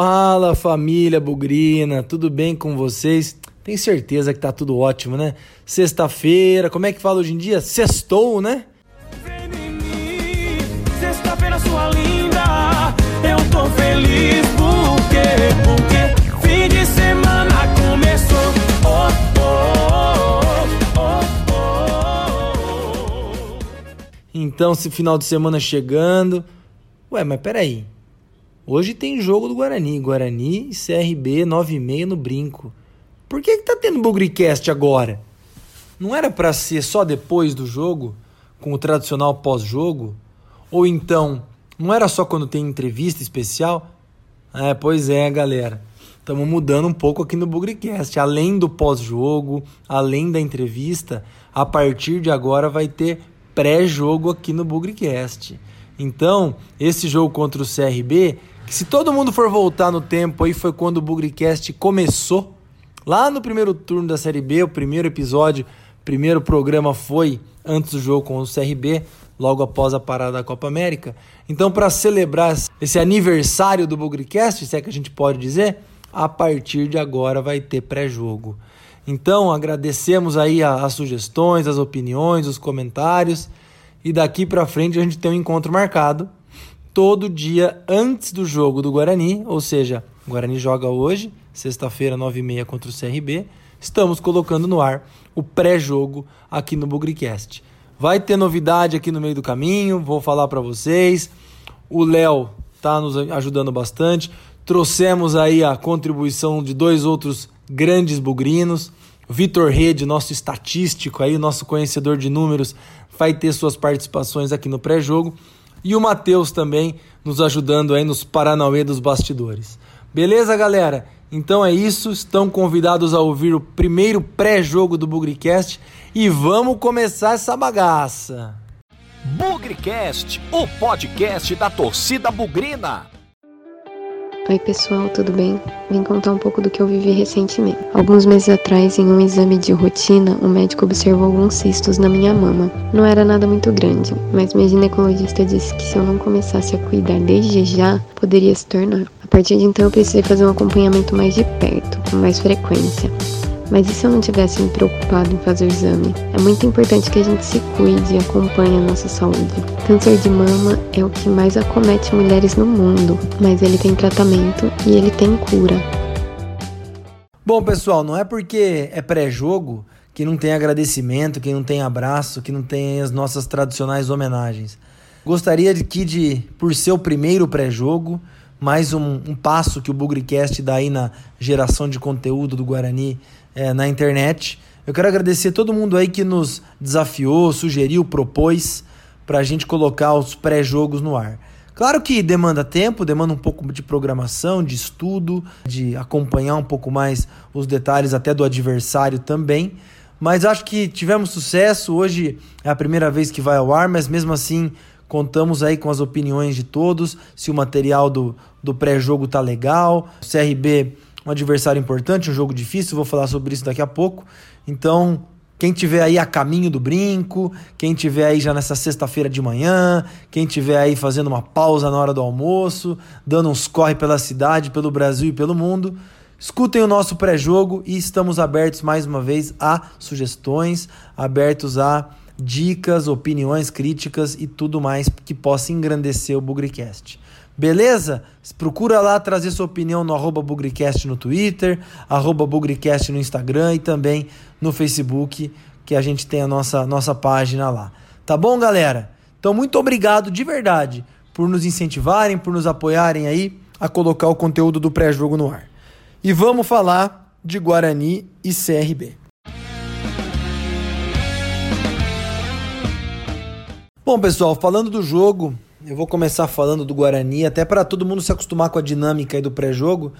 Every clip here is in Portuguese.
Fala família Bugrina, tudo bem com vocês? Tenho certeza que tá tudo ótimo, né? Sexta-feira, como é que fala hoje em dia? Sextou, né? Sexta-feira, sua linda, eu tô feliz porque, porque fim de semana começou. Oh, oh, oh, oh, oh. Então, esse final de semana chegando. Ué, mas peraí. Hoje tem jogo do Guarani. Guarani e CRB 9,5 no brinco. Por que, que tá tendo Bugricast agora? Não era para ser só depois do jogo, com o tradicional pós-jogo? Ou então, não era só quando tem entrevista especial? É, pois é, galera. Estamos mudando um pouco aqui no Bugricast. Além do pós-jogo, além da entrevista, a partir de agora vai ter pré-jogo aqui no Bugricast. Então, esse jogo contra o CRB que se todo mundo for voltar no tempo aí foi quando o Bugricast começou. Lá no primeiro turno da Série B, o primeiro episódio, primeiro programa foi antes do jogo com o CRB, logo após a parada da Copa América. Então, para celebrar esse aniversário do Bugricast, se é que a gente pode dizer, a partir de agora vai ter pré-jogo. Então, agradecemos aí as sugestões, as opiniões, os comentários. E daqui para frente a gente tem um encontro marcado todo dia antes do jogo do Guarani, ou seja, o Guarani joga hoje, sexta-feira, 9h30 contra o CRB. Estamos colocando no ar o pré-jogo aqui no Bugricast. Vai ter novidade aqui no meio do caminho, vou falar para vocês. O Léo está nos ajudando bastante. Trouxemos aí a contribuição de dois outros grandes bugrinos. Vitor Rede, nosso estatístico aí, nosso conhecedor de números, vai ter suas participações aqui no pré-jogo e o Matheus também nos ajudando aí nos Paranauê dos bastidores. Beleza, galera? Então é isso, estão convidados a ouvir o primeiro pré-jogo do Bugricast e vamos começar essa bagaça. Bugricast, o podcast da torcida bugrina. Oi pessoal, tudo bem? Vim contar um pouco do que eu vivi recentemente. Alguns meses atrás, em um exame de rotina, o médico observou alguns cistos na minha mama. Não era nada muito grande, mas minha ginecologista disse que se eu não começasse a cuidar desde já, poderia se tornar. A partir de então, eu precisei fazer um acompanhamento mais de perto, com mais frequência. Mas e se eu não tivesse me preocupado em fazer o exame? É muito importante que a gente se cuide e acompanhe a nossa saúde. Câncer de mama é o que mais acomete mulheres no mundo, mas ele tem tratamento e ele tem cura. Bom, pessoal, não é porque é pré-jogo que não tem agradecimento, que não tem abraço, que não tem as nossas tradicionais homenagens. Gostaria que, de, por ser o primeiro pré-jogo, mais um, um, passo que o Bugricast dá aí na geração de conteúdo do Guarani é, na internet. Eu quero agradecer todo mundo aí que nos desafiou, sugeriu, propôs para a gente colocar os pré-jogos no ar. Claro que demanda tempo, demanda um pouco de programação, de estudo, de acompanhar um pouco mais os detalhes até do adversário também. Mas acho que tivemos sucesso. Hoje é a primeira vez que vai ao ar, mas mesmo assim contamos aí com as opiniões de todos. Se o material do, do pré-jogo tá legal, o CRB um adversário importante, um jogo difícil, vou falar sobre isso daqui a pouco. Então, quem tiver aí a caminho do brinco, quem tiver aí já nessa sexta-feira de manhã, quem tiver aí fazendo uma pausa na hora do almoço, dando uns corre pela cidade, pelo Brasil e pelo mundo, escutem o nosso pré-jogo e estamos abertos mais uma vez a sugestões, abertos a dicas, opiniões, críticas e tudo mais que possa engrandecer o Bugricast. Beleza? Procura lá trazer sua opinião no arroba Bugricast no Twitter, arroba Bugricast no Instagram e também no Facebook, que a gente tem a nossa, nossa página lá. Tá bom, galera? Então, muito obrigado de verdade por nos incentivarem, por nos apoiarem aí a colocar o conteúdo do pré-jogo no ar. E vamos falar de Guarani e CRB. Bom, pessoal, falando do jogo, eu vou começar falando do Guarani, até para todo mundo se acostumar com a dinâmica do pré-jogo.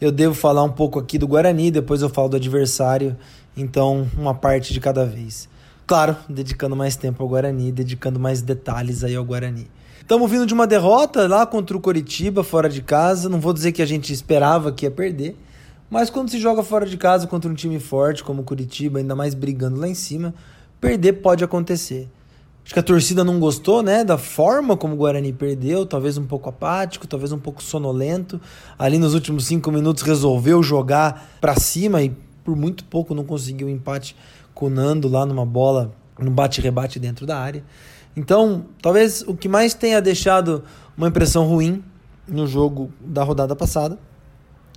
Eu devo falar um pouco aqui do Guarani, depois eu falo do adversário, então uma parte de cada vez. Claro, dedicando mais tempo ao Guarani, dedicando mais detalhes aí ao Guarani. Estamos vindo de uma derrota lá contra o Coritiba, fora de casa. Não vou dizer que a gente esperava que ia perder, mas quando se joga fora de casa contra um time forte como o Curitiba, ainda mais brigando lá em cima, perder pode acontecer. Acho que a torcida não gostou, né, da forma como o Guarani perdeu, talvez um pouco apático, talvez um pouco sonolento. Ali nos últimos cinco minutos resolveu jogar para cima e por muito pouco não conseguiu o empate com o Nando lá numa bola, no bate-rebate dentro da área. Então, talvez o que mais tenha deixado uma impressão ruim no jogo da rodada passada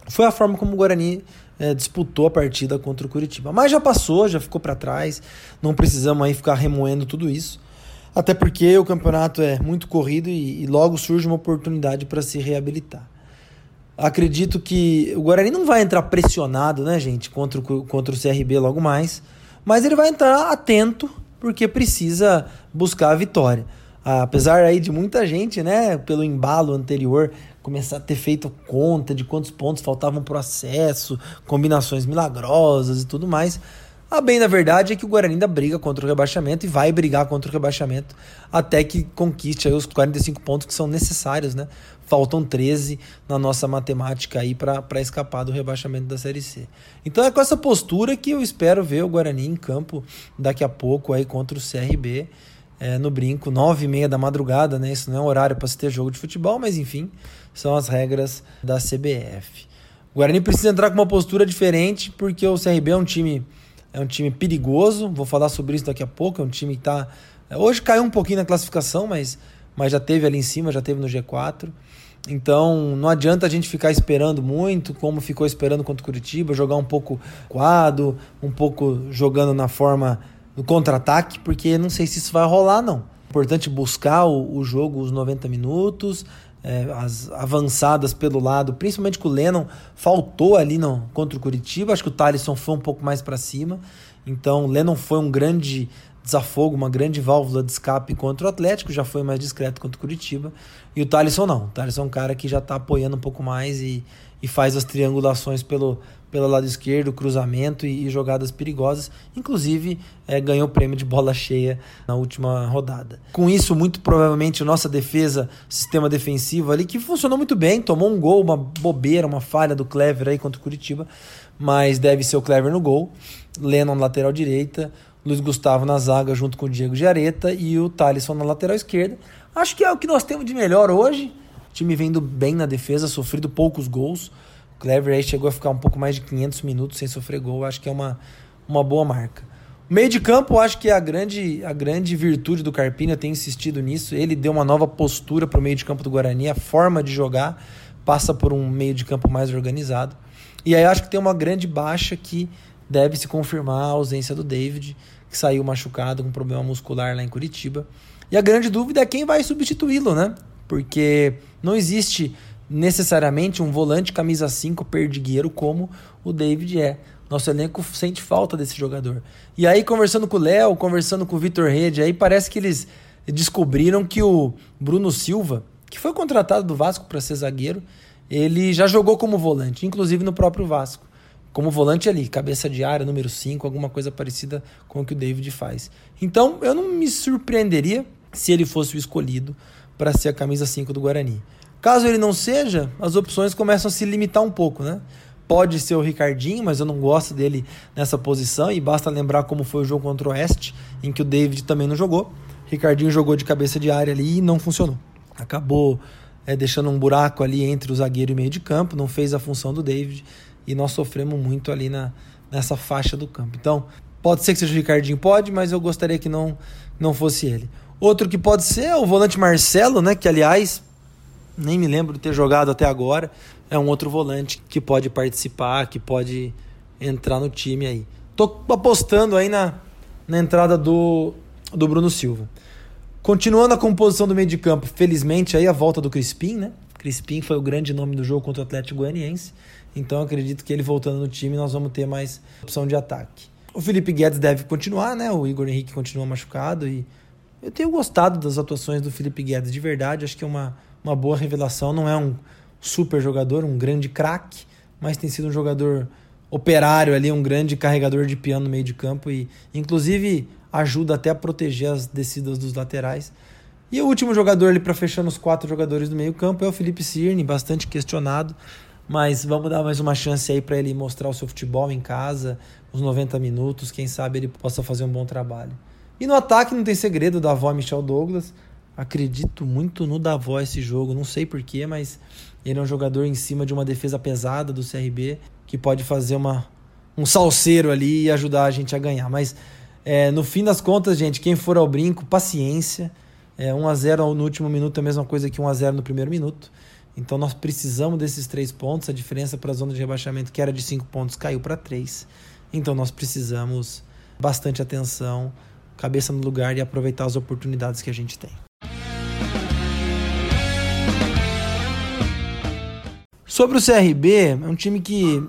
foi a forma como o Guarani é, disputou a partida contra o Curitiba. Mas já passou, já ficou para trás, não precisamos aí ficar remoendo tudo isso. Até porque o campeonato é muito corrido e, e logo surge uma oportunidade para se reabilitar. Acredito que o Guarani não vai entrar pressionado, né, gente, contra o, contra o CRB logo mais, mas ele vai entrar atento porque precisa buscar a vitória. Apesar aí de muita gente, né, pelo embalo anterior, começar a ter feito conta de quantos pontos faltavam para o acesso, combinações milagrosas e tudo mais. A bem da verdade é que o Guarani ainda briga contra o rebaixamento e vai brigar contra o rebaixamento até que conquiste os 45 pontos que são necessários, né? Faltam 13 na nossa matemática aí para escapar do rebaixamento da Série C. Então é com essa postura que eu espero ver o Guarani em campo daqui a pouco aí contra o CRB. É, no brinco, nove e meia da madrugada, né? Isso não é um horário para se ter jogo de futebol, mas enfim, são as regras da CBF. O Guarani precisa entrar com uma postura diferente, porque o CRB é um time é um time perigoso, vou falar sobre isso daqui a pouco. É um time que está. Hoje caiu um pouquinho na classificação, mas, mas já teve ali em cima, já teve no G4. Então não adianta a gente ficar esperando muito, como ficou esperando contra o Curitiba, jogar um pouco quadro, um pouco jogando na forma do contra-ataque, porque não sei se isso vai rolar, não. Importante buscar o, o jogo os 90 minutos, é, as avançadas pelo lado, principalmente com o Lennon, faltou ali no, contra o Curitiba. Acho que o Thalisson foi um pouco mais para cima. Então, o Lennon foi um grande desafogo, uma grande válvula de escape contra o Atlético, já foi mais discreto contra o Curitiba. E o Thalisson não. O Thalisson é um cara que já está apoiando um pouco mais e, e faz as triangulações pelo, pelo lado esquerdo, cruzamento e, e jogadas perigosas. Inclusive, é, ganhou o prêmio de bola cheia na última rodada. Com isso, muito provavelmente, nossa defesa, sistema defensivo ali, que funcionou muito bem, tomou um gol, uma bobeira, uma falha do Clever aí contra o Curitiba, mas deve ser o Clever no gol. Lennon lateral direita, Luiz Gustavo na zaga junto com o Diego Giareta e o Thalisson na lateral esquerda. Acho que é o que nós temos de melhor hoje. O time vendo bem na defesa, sofrido poucos gols. Clever aí chegou a ficar um pouco mais de 500 minutos sem sofrer gol. Acho que é uma, uma boa marca. Meio de campo, acho que é a grande, a grande virtude do Carpini, eu tenho insistido nisso. Ele deu uma nova postura para o meio de campo do Guarani. A forma de jogar passa por um meio de campo mais organizado. E aí acho que tem uma grande baixa que deve se confirmar a ausência do David que saiu machucado com problema muscular lá em Curitiba. E a grande dúvida é quem vai substituí-lo, né? Porque não existe necessariamente um volante camisa 5 perdigueiro como o David é. Nosso elenco sente falta desse jogador. E aí, conversando com o Léo, conversando com o Vitor Rede, aí parece que eles descobriram que o Bruno Silva, que foi contratado do Vasco para ser zagueiro, ele já jogou como volante, inclusive no próprio Vasco como volante ali, cabeça de área, número 5, alguma coisa parecida com o que o David faz. Então, eu não me surpreenderia se ele fosse o escolhido para ser a camisa 5 do Guarani. Caso ele não seja, as opções começam a se limitar um pouco, né? Pode ser o Ricardinho, mas eu não gosto dele nessa posição e basta lembrar como foi o jogo contra o Oeste, em que o David também não jogou. Ricardinho jogou de cabeça de área ali e não funcionou. Acabou é, deixando um buraco ali entre o zagueiro e meio de campo, não fez a função do David e nós sofremos muito ali na, nessa faixa do campo. Então, pode ser que seja o Ricardinho, pode, mas eu gostaria que não, não fosse ele. Outro que pode ser é o volante Marcelo, né? Que aliás, nem me lembro de ter jogado até agora. É um outro volante que pode participar, que pode entrar no time aí. Tô apostando aí na, na entrada do, do Bruno Silva. Continuando a composição do meio de campo, felizmente aí a volta do Crispim, né? Crispim foi o grande nome do jogo contra o Atlético Goianiense. Então acredito que ele voltando no time nós vamos ter mais opção de ataque. O Felipe Guedes deve continuar, né? O Igor Henrique continua machucado e eu tenho gostado das atuações do Felipe Guedes de verdade. Acho que é uma, uma boa revelação. Não é um super jogador, um grande craque, mas tem sido um jogador operário ali, um grande carregador de piano no meio de campo e inclusive ajuda até a proteger as descidas dos laterais. E o último jogador ali para fechar os quatro jogadores do meio campo é o Felipe Cirne, bastante questionado, mas vamos dar mais uma chance aí para ele mostrar o seu futebol em casa, os 90 minutos, quem sabe ele possa fazer um bom trabalho. E no ataque não tem segredo, Davó e Michel Douglas. Acredito muito no Davó esse jogo, não sei porquê, mas ele é um jogador em cima de uma defesa pesada do CRB que pode fazer uma, um salseiro ali e ajudar a gente a ganhar. Mas é, no fim das contas, gente, quem for ao brinco, paciência. É, 1x0 no último minuto é a mesma coisa que 1x0 no primeiro minuto. Então nós precisamos desses três pontos. A diferença para a zona de rebaixamento, que era de 5 pontos, caiu para 3. Então nós precisamos bastante atenção, cabeça no lugar e aproveitar as oportunidades que a gente tem. Sobre o CRB, é um time que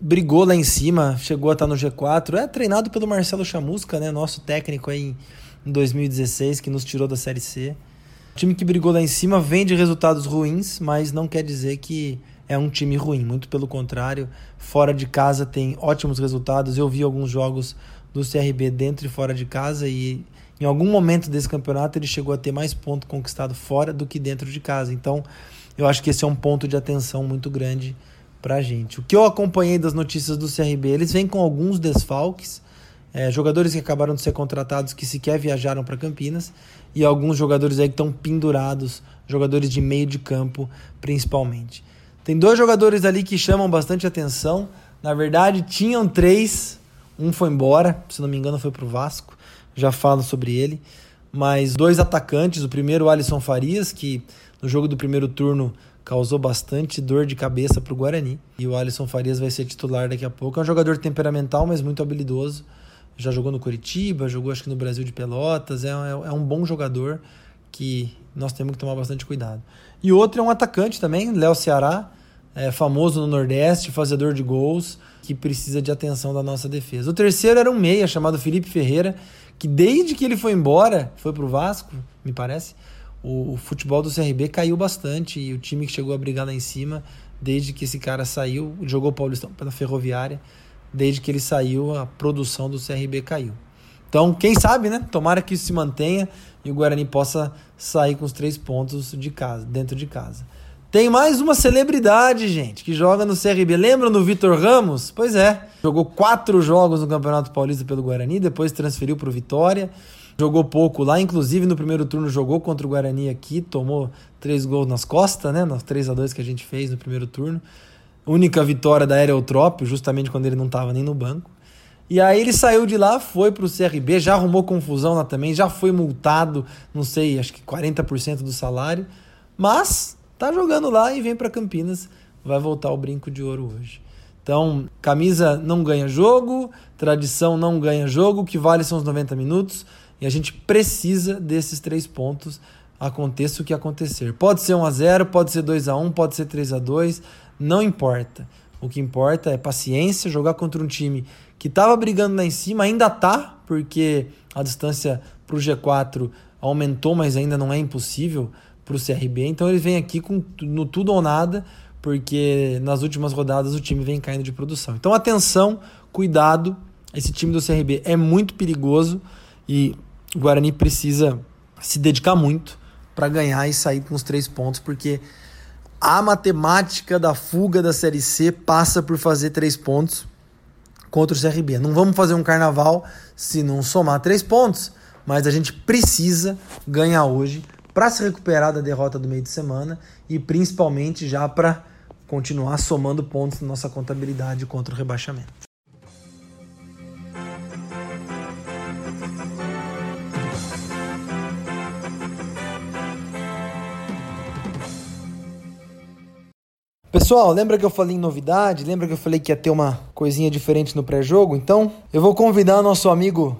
brigou lá em cima, chegou a estar no G4, é treinado pelo Marcelo Chamusca, né, nosso técnico aí em 2016, que nos tirou da Série C. Um time que brigou lá em cima vem de resultados ruins, mas não quer dizer que é um time ruim, muito pelo contrário, fora de casa tem ótimos resultados. Eu vi alguns jogos do CRB dentro e fora de casa e em algum momento desse campeonato ele chegou a ter mais pontos conquistados fora do que dentro de casa. Então, eu acho que esse é um ponto de atenção muito grande para a gente. O que eu acompanhei das notícias do CRB, eles vêm com alguns desfalques, é, jogadores que acabaram de ser contratados que sequer viajaram para Campinas e alguns jogadores aí que estão pendurados, jogadores de meio de campo principalmente. Tem dois jogadores ali que chamam bastante atenção. Na verdade, tinham três. Um foi embora, se não me engano, foi para o Vasco. Já falo sobre ele. Mas dois atacantes. O primeiro, o Alisson Farias, que no jogo do primeiro turno causou bastante dor de cabeça para o Guarani. E o Alisson Farias vai ser titular daqui a pouco. É um jogador temperamental, mas muito habilidoso. Já jogou no Curitiba, jogou acho que no Brasil de Pelotas. É, é, é um bom jogador que nós temos que tomar bastante cuidado. E outro é um atacante também, Léo Ceará, é, famoso no Nordeste, fazedor de gols, que precisa de atenção da nossa defesa. O terceiro era um meia chamado Felipe Ferreira, que desde que ele foi embora, foi pro Vasco, me parece, o, o, futebol do CRB caiu bastante e o time que chegou a brigar lá em cima, desde que esse cara saiu, jogou o Paulistão pela Ferroviária, desde que ele saiu, a produção do CRB caiu. Então, quem sabe, né? Tomara que isso se mantenha e o Guarani possa sair com os três pontos de casa, dentro de casa. Tem mais uma celebridade, gente, que joga no CRB. Lembram do Vitor Ramos? Pois é. Jogou quatro jogos no Campeonato Paulista pelo Guarani, depois transferiu para o Vitória. Jogou pouco lá, inclusive no primeiro turno jogou contra o Guarani aqui, tomou três gols nas costas, né? Nos 3 a 2 que a gente fez no primeiro turno. Única vitória da Aerotrópio, justamente quando ele não estava nem no banco. E aí ele saiu de lá, foi para o CRB, já arrumou confusão lá também, já foi multado, não sei, acho que 40% do salário, mas tá jogando lá e vem para Campinas, vai voltar o brinco de ouro hoje. Então, camisa não ganha jogo, tradição não ganha jogo, o que vale são os 90 minutos, e a gente precisa desses três pontos, aconteça o que acontecer. Pode ser 1 a 0, pode ser 2 a 1, pode ser 3 a 2, não importa. O que importa é paciência, jogar contra um time que estava brigando lá em cima, ainda tá, porque a distância para o G4 aumentou, mas ainda não é impossível para o CRB. Então ele vem aqui com no tudo ou nada, porque nas últimas rodadas o time vem caindo de produção. Então atenção, cuidado, esse time do CRB é muito perigoso e o Guarani precisa se dedicar muito para ganhar e sair com os três pontos, porque a matemática da fuga da Série C passa por fazer três pontos contra o CRB. Não vamos fazer um carnaval se não somar três pontos, mas a gente precisa ganhar hoje para se recuperar da derrota do meio de semana e principalmente já para continuar somando pontos na nossa contabilidade contra o rebaixamento. Pessoal, lembra que eu falei em novidade? Lembra que eu falei que ia ter uma coisinha diferente no pré-jogo? Então, eu vou convidar nosso amigo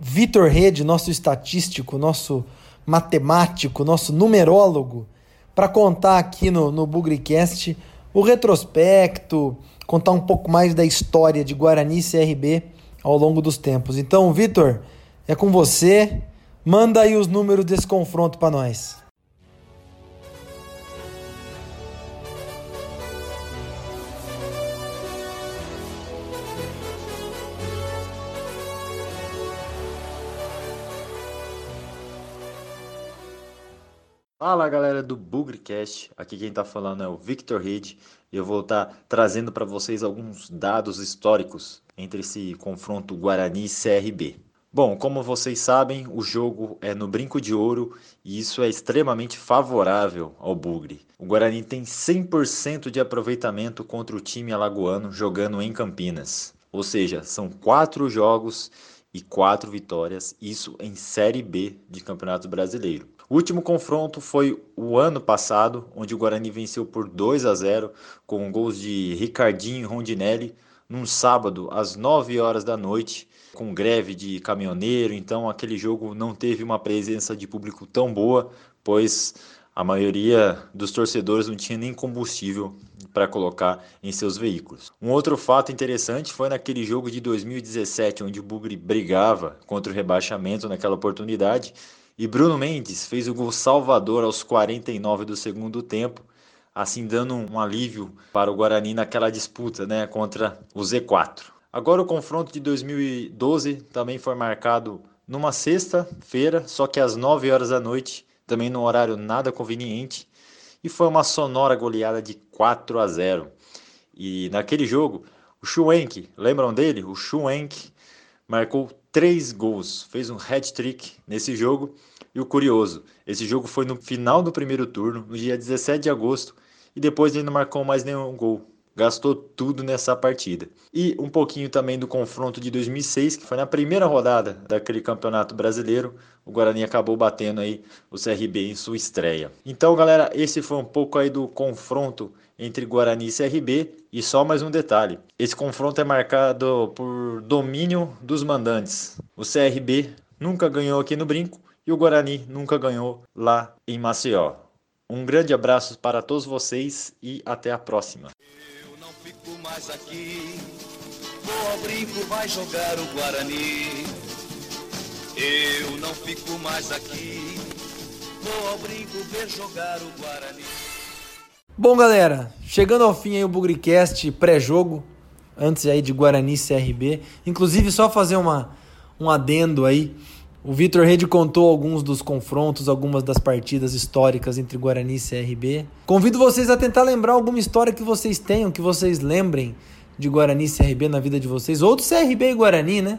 Vitor Rede, nosso estatístico, nosso matemático, nosso numerólogo, para contar aqui no, no Bugricast o retrospecto, contar um pouco mais da história de Guarani e CRB ao longo dos tempos. Então, Vitor, é com você. Manda aí os números desse confronto para nós. Fala galera do Bugrecast, aqui quem está falando é o Victor Reed e eu vou estar tá trazendo para vocês alguns dados históricos entre esse confronto Guarani e CRB. Bom, como vocês sabem, o jogo é no brinco de ouro e isso é extremamente favorável ao Bugre. O Guarani tem 100% de aproveitamento contra o time alagoano jogando em Campinas. Ou seja, são quatro jogos e quatro vitórias, isso em Série B de Campeonato Brasileiro. O último confronto foi o ano passado, onde o Guarani venceu por 2 a 0 com gols de Ricardinho e Rondinelli, num sábado às 9 horas da noite, com greve de caminhoneiro, então aquele jogo não teve uma presença de público tão boa, pois a maioria dos torcedores não tinha nem combustível para colocar em seus veículos. Um outro fato interessante foi naquele jogo de 2017, onde o Bugre brigava contra o rebaixamento naquela oportunidade, e Bruno Mendes fez o gol salvador aos 49 do segundo tempo, assim dando um alívio para o Guarani naquela disputa né, contra o Z4. Agora o confronto de 2012 também foi marcado numa sexta-feira, só que às 9 horas da noite também num horário nada conveniente, e foi uma sonora goleada de 4 a 0. E naquele jogo, o Schwenk, lembram dele? O Schwenk marcou três gols, fez um hat-trick nesse jogo. E o curioso, esse jogo foi no final do primeiro turno, no dia 17 de agosto, e depois ele não marcou mais nenhum gol gastou tudo nessa partida. E um pouquinho também do confronto de 2006, que foi na primeira rodada daquele campeonato brasileiro, o Guarani acabou batendo aí o CRB em sua estreia. Então, galera, esse foi um pouco aí do confronto entre Guarani e CRB. E só mais um detalhe: esse confronto é marcado por domínio dos mandantes. O CRB nunca ganhou aqui no Brinco e o Guarani nunca ganhou lá em Maceió. Um grande abraço para todos vocês e até a próxima fico mais aqui. Vou ao brinco, vai jogar o Guarani. Eu não fico mais aqui. Vou ao brinco ver jogar o Guarani. Bom, galera, chegando ao fim aí o Bugricast pré-jogo, antes aí de Guarani CRB. Inclusive, só fazer uma, um adendo aí. O Vitor Rede contou alguns dos confrontos, algumas das partidas históricas entre Guarani e CRB. Convido vocês a tentar lembrar alguma história que vocês tenham, que vocês lembrem de Guarani e CRB na vida de vocês, ou do CRB e Guarani, né?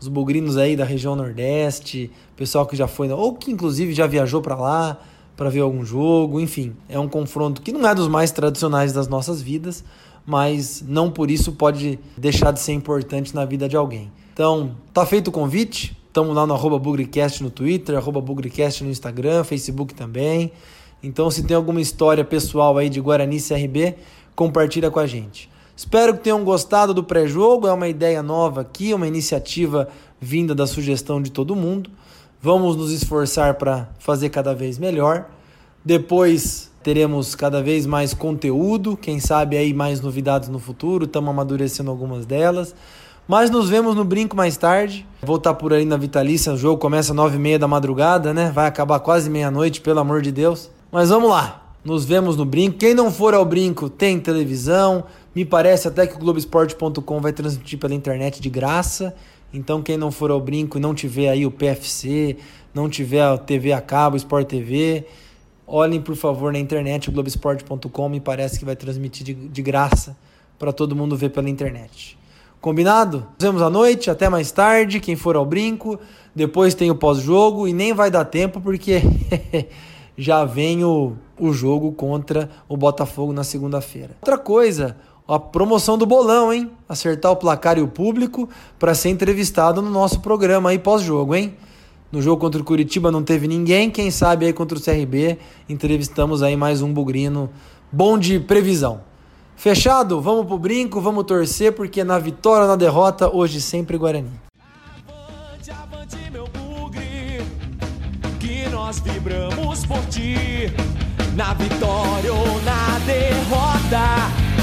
Os bugrinos aí da região Nordeste, pessoal que já foi, ou que inclusive já viajou para lá para ver algum jogo, enfim. É um confronto que não é dos mais tradicionais das nossas vidas, mas não por isso pode deixar de ser importante na vida de alguém. Então, tá feito o convite. Estamos lá no Bugrecast no Twitter, Bugrecast no Instagram, Facebook também. Então, se tem alguma história pessoal aí de Guarani CRB, compartilha com a gente. Espero que tenham gostado do pré-jogo. É uma ideia nova aqui, uma iniciativa vinda da sugestão de todo mundo. Vamos nos esforçar para fazer cada vez melhor. Depois teremos cada vez mais conteúdo, quem sabe aí mais novidades no futuro. Estamos amadurecendo algumas delas. Mas nos vemos no brinco mais tarde. Vou estar por aí na Vitalícia. O jogo começa às nove e meia da madrugada, né? Vai acabar quase meia-noite, pelo amor de Deus. Mas vamos lá. Nos vemos no brinco. Quem não for ao brinco tem televisão. Me parece até que o Globoesporte.com vai transmitir pela internet de graça. Então, quem não for ao brinco e não tiver aí o PFC, não tiver a TV a cabo, Sport TV, olhem por favor na internet, o Globoesporte.com. Me parece que vai transmitir de, de graça para todo mundo ver pela internet. Combinado? Nos vemos à noite, até mais tarde, quem for ao brinco. Depois tem o pós-jogo e nem vai dar tempo porque já vem o, o jogo contra o Botafogo na segunda-feira. Outra coisa, a promoção do bolão, hein? Acertar o placar e o público para ser entrevistado no nosso programa aí pós-jogo, hein? No jogo contra o Curitiba não teve ninguém, quem sabe aí contra o CRB entrevistamos aí mais um bugrino bom de previsão. Fechado? Vamos pro brinco, vamos torcer, porque na vitória ou na derrota, hoje sempre Guarani. Avante, avante, meu bugre, que nós vibramos por ti. Na vitória ou na derrota,